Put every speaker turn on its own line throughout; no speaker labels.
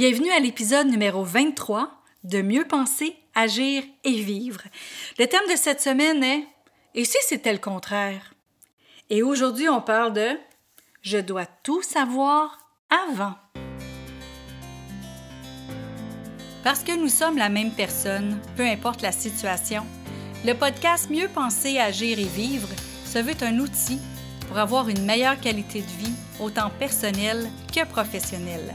Bienvenue à l'épisode numéro 23 de Mieux penser, agir et vivre. Le thème de cette semaine est Et si c'était le contraire? Et aujourd'hui, on parle de Je dois tout savoir avant. Parce que nous sommes la même personne, peu importe la situation, le podcast Mieux penser, agir et vivre se veut un outil pour avoir une meilleure qualité de vie, autant personnelle que professionnelle.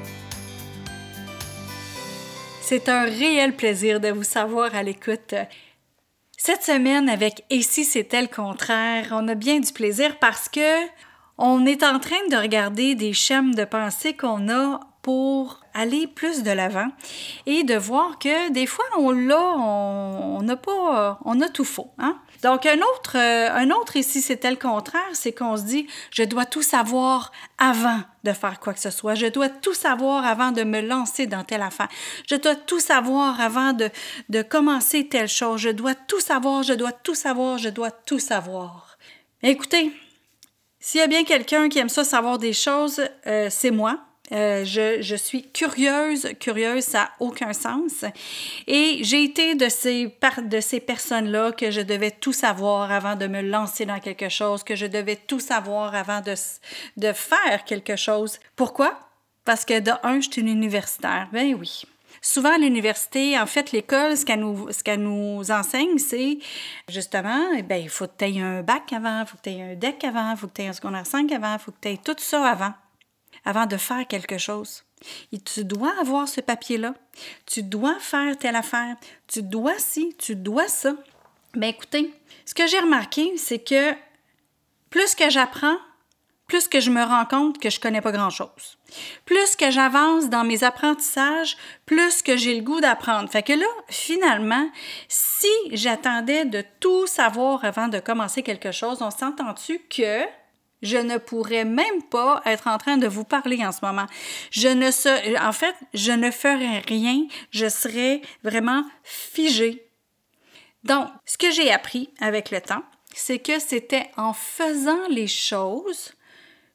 C'est un réel plaisir de vous savoir à l'écoute. Cette semaine, avec Et si c'était le contraire, on a bien du plaisir parce que on est en train de regarder des schèmes de pensée qu'on a pour aller plus de l'avant et de voir que des fois on l'a, on n'a pas, on a tout faux. Hein? Donc un autre, euh, un autre ici c'était le contraire, c'est qu'on se dit je dois tout savoir avant de faire quoi que ce soit, je dois tout savoir avant de me lancer dans telle affaire, je dois tout savoir avant de, de commencer telle chose, je dois tout savoir, je dois tout savoir, je dois tout savoir. Écoutez, s'il y a bien quelqu'un qui aime ça savoir des choses, euh, c'est moi. Euh, je, suis curieuse, curieuse, ça n'a aucun sens. Et j'ai été de ces, de ces personnes-là que je devais tout savoir avant de me lancer dans quelque chose, que je devais tout savoir avant de, de faire quelque chose. Pourquoi? Parce que de un, je suis une universitaire. Ben oui. Souvent à l'université, en fait, l'école, ce qu'elle nous, qu'elle nous enseigne, c'est justement, eh bien, il faut que tu aies un bac avant, il faut que tu aies un deck avant, il faut que tu aies un secondaire 5 avant, il faut que tu aies tout ça avant avant de faire quelque chose. Et tu dois avoir ce papier-là. Tu dois faire telle affaire. Tu dois ci, tu dois ça. Mais écoutez, ce que j'ai remarqué, c'est que plus que j'apprends, plus que je me rends compte que je connais pas grand-chose. Plus que j'avance dans mes apprentissages, plus que j'ai le goût d'apprendre. Fait que là, finalement, si j'attendais de tout savoir avant de commencer quelque chose, on s'entend-tu que je ne pourrais même pas être en train de vous parler en ce moment. Je ne sais, en fait, je ne ferais rien. Je serais vraiment figée. Donc, ce que j'ai appris avec le temps, c'est que c'était en faisant les choses,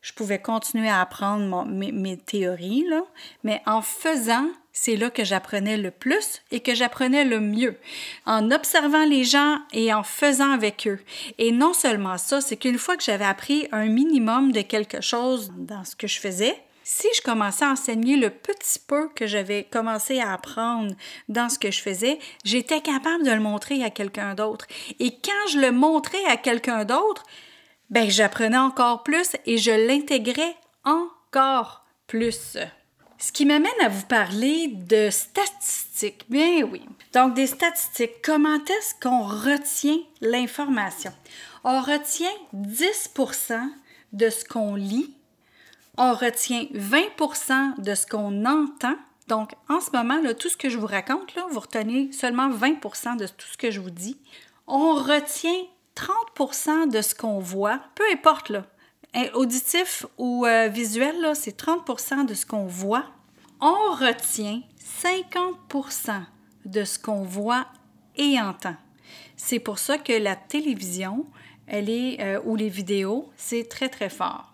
je pouvais continuer à apprendre mes, mes, théories, là, mais en faisant, c'est là que j'apprenais le plus et que j'apprenais le mieux, en observant les gens et en faisant avec eux. Et non seulement ça, c'est qu'une fois que j'avais appris un minimum de quelque chose dans ce que je faisais, si je commençais à enseigner le petit peu que j'avais commencé à apprendre dans ce que je faisais, j'étais capable de le montrer à quelqu'un d'autre. Et quand je le montrais à quelqu'un d'autre, ben j'apprenais encore plus et je l'intégrais encore plus. Ce qui m'amène à vous parler de statistiques. Bien oui. Donc, des statistiques. Comment est-ce qu'on retient l'information? On retient 10% de ce qu'on lit. On retient 20% de ce qu'on entend. Donc, en ce moment, là, tout ce que je vous raconte, vous retenez seulement 20% de tout ce que je vous dis. On retient 30% de ce qu'on voit, peu importe, là, auditif ou euh, visuel, c'est 30% de ce qu'on voit. On retient 50% de ce qu'on voit et entend. C'est pour ça que la télévision, elle est, euh, ou les vidéos, c'est très, très fort.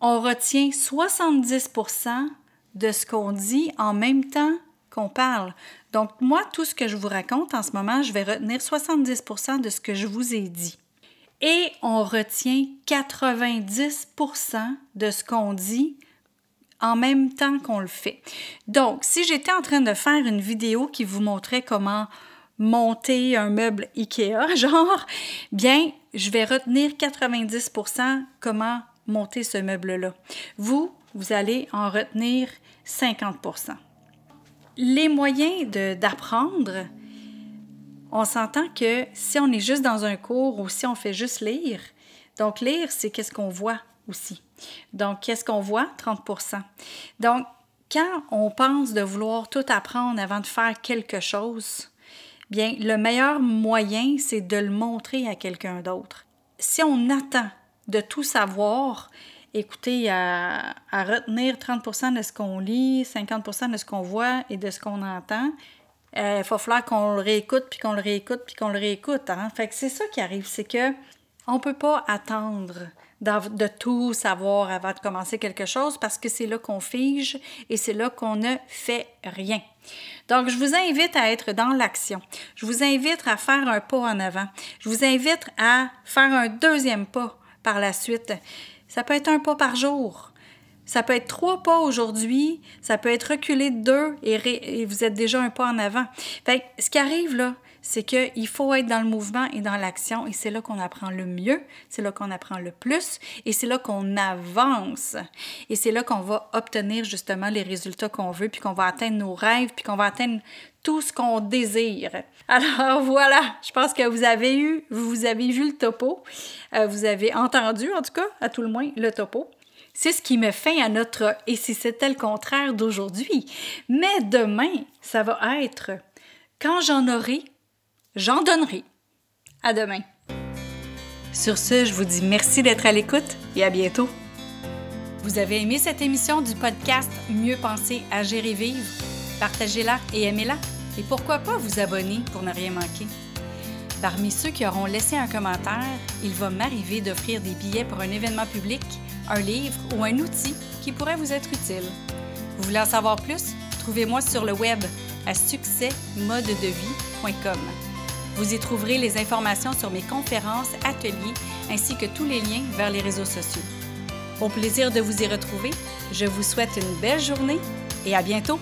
On retient 70% de ce qu'on dit en même temps qu'on parle. Donc, moi, tout ce que je vous raconte en ce moment, je vais retenir 70% de ce que je vous ai dit et on retient 90% de ce qu'on dit en même temps qu'on le fait. Donc, si j'étais en train de faire une vidéo qui vous montrait comment monter un meuble IKEA, genre, bien, je vais retenir 90% comment monter ce meuble-là. Vous, vous allez en retenir 50% Les moyens d'apprendre, on s'entend que si on est juste dans un cours ou si on fait juste lire, donc lire, c'est qu'est-ce qu'on voit aussi. Donc, qu'est-ce qu'on voit? 30% Donc, quand on pense de vouloir tout apprendre avant de faire quelque chose, bien, le meilleur moyen, c'est de le montrer à quelqu'un d'autre. Si on attend de tout savoir, écoutez, à, retenir 30% de ce qu'on lit, 50% de ce qu'on voit et de ce qu'on entend, euh, il va falloir qu'on le réécoute, puis qu'on le réécoute, puis qu'on le réécoute. Hein? Fait que c'est ça qui arrive, c'est que on peut pas attendre de tout savoir avant de commencer quelque chose parce que c'est là qu'on fige et c'est là qu'on ne fait rien. Donc, je vous invite à être dans l'action. Je vous invite à faire un pas en avant. Je vous invite à faire un deuxième pas par la suite. Ça peut être un pas par jour. Ça peut être trois pas aujourd'hui, ça peut être reculé de deux et, vous êtes déjà un pas en avant. Fait ce qui arrive là, c'est qu'il faut être dans le mouvement et dans l'action et c'est là qu'on apprend le mieux, c'est là qu'on apprend le plus et c'est là qu'on avance et c'est là qu'on va obtenir justement les résultats qu'on veut puis qu'on va atteindre nos rêves puis qu'on va atteindre tout ce qu'on désire. Alors voilà, je pense que vous avez eu, vous avez vu le topo, euh, vous avez entendu en tout cas, à tout le moins, le topo. C'est ce qui met fin à notre Et si c'était le contraire d'aujourd'hui. Mais demain, ça va être Quand j'en aurai, j'en donnerai. À demain. Sur ce, je vous dis merci d'être à l'écoute et à bientôt. Vous avez aimé cette émission du podcast Mieux penser, à gérer vivre? Partagez-la et aimez-la. Et pourquoi pas vous abonner pour ne rien manquer? Parmi ceux qui auront laissé un commentaire, il va m'arriver d'offrir des billets pour un événement public un livre ou un outil qui pourrait vous être utile. Vous voulez en savoir plus? Trouvez-moi sur le web à succèsmodedevie.com. Vous y trouverez les informations sur mes conférences, ateliers ainsi que tous les liens vers les réseaux sociaux. Au plaisir de vous y retrouver, je vous souhaite une belle journée et à bientôt!